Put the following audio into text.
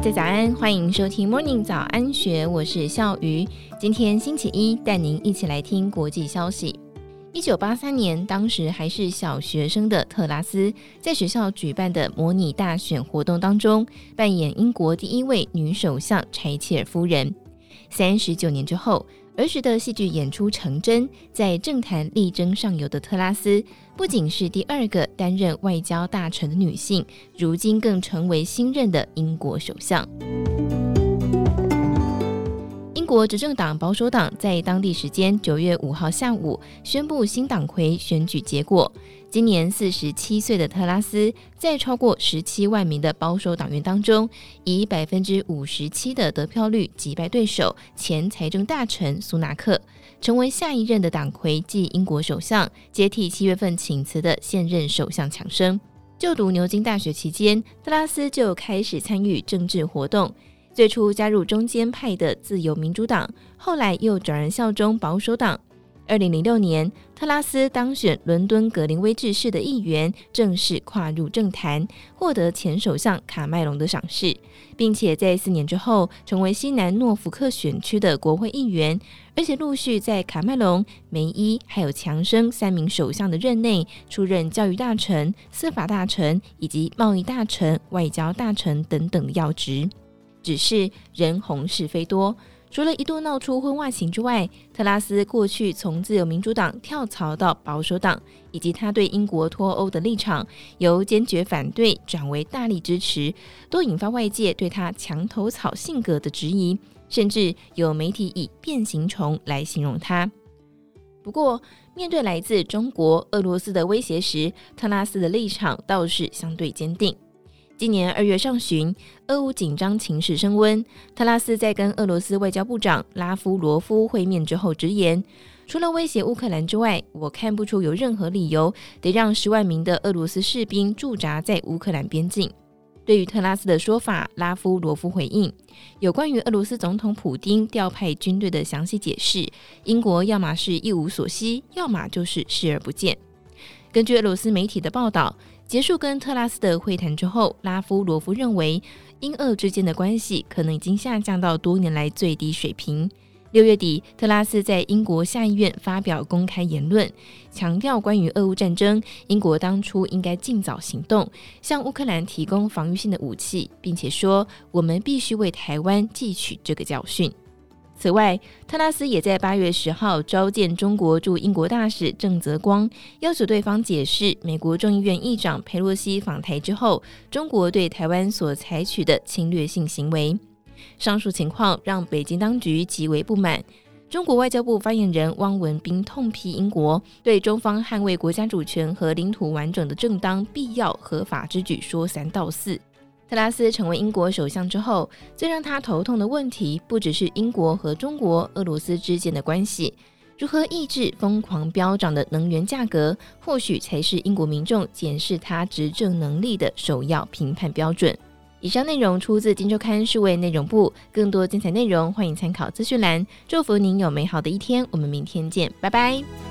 大家早安，欢迎收听 Morning 早安学，我是笑鱼。今天星期一，带您一起来听国际消息。一九八三年，当时还是小学生的特拉斯，在学校举办的模拟大选活动当中，扮演英国第一位女首相柴切尔夫人。三十九年之后，儿时的戏剧演出成真，在政坛力争上游的特拉斯，不仅是第二个担任外交大臣的女性，如今更成为新任的英国首相。国执政党保守党在当地时间九月五号下午宣布新党魁选举结果。今年四十七岁的特拉斯，在超过十七万名的保守党员当中，以百分之五十七的得票率击败对手前财政大臣苏纳克，成为下一任的党魁暨英国首相，接替七月份请辞的现任首相强生。就读牛津大学期间，特拉斯就开始参与政治活动。最初加入中间派的自由民主党，后来又转而效忠保守党。二零零六年，特拉斯当选伦敦格林威治市的议员，正式跨入政坛，获得前首相卡麦隆的赏识，并且在四年之后成为西南诺福克选区的国会议员，而且陆续在卡麦隆、梅伊还有强生三名首相的任内出任教育大臣、司法大臣以及贸易大臣、外交大臣等等的要职。只是人红是非多，除了一度闹出婚外情之外，特拉斯过去从自由民主党跳槽到保守党，以及他对英国脱欧的立场由坚决反对转为大力支持，都引发外界对他墙头草性格的质疑，甚至有媒体以变形虫来形容他。不过，面对来自中国、俄罗斯的威胁时，特拉斯的立场倒是相对坚定。今年二月上旬，俄乌紧张情势升温。特拉斯在跟俄罗斯外交部长拉夫罗夫会面之后直言，除了威胁乌克兰之外，我看不出有任何理由得让十万名的俄罗斯士兵驻扎在乌克兰边境。对于特拉斯的说法，拉夫罗夫回应，有关于俄罗斯总统普丁调派军队的详细解释，英国要么是一无所悉，要么就是视而不见。根据俄罗斯媒体的报道。结束跟特拉斯的会谈之后，拉夫罗夫认为英俄之间的关系可能已经下降到多年来最低水平。六月底，特拉斯在英国下议院发表公开言论，强调关于俄乌战争，英国当初应该尽早行动，向乌克兰提供防御性的武器，并且说我们必须为台湾汲取这个教训。此外，特拉斯也在八月十号召见中国驻英国大使郑泽光，要求对方解释美国众议院议长佩洛西访台之后，中国对台湾所采取的侵略性行为。上述情况让北京当局极为不满。中国外交部发言人汪文斌痛批英国对中方捍卫国家主权和领土完整的正当、必要、合法之举说三道四。特拉斯成为英国首相之后，最让他头痛的问题，不只是英国和中国、俄罗斯之间的关系，如何抑制疯狂飙涨的能源价格，或许才是英国民众检视他执政能力的首要评判标准。以上内容出自《今周刊》数位内容部，更多精彩内容欢迎参考资讯栏。祝福您有美好的一天，我们明天见，拜拜。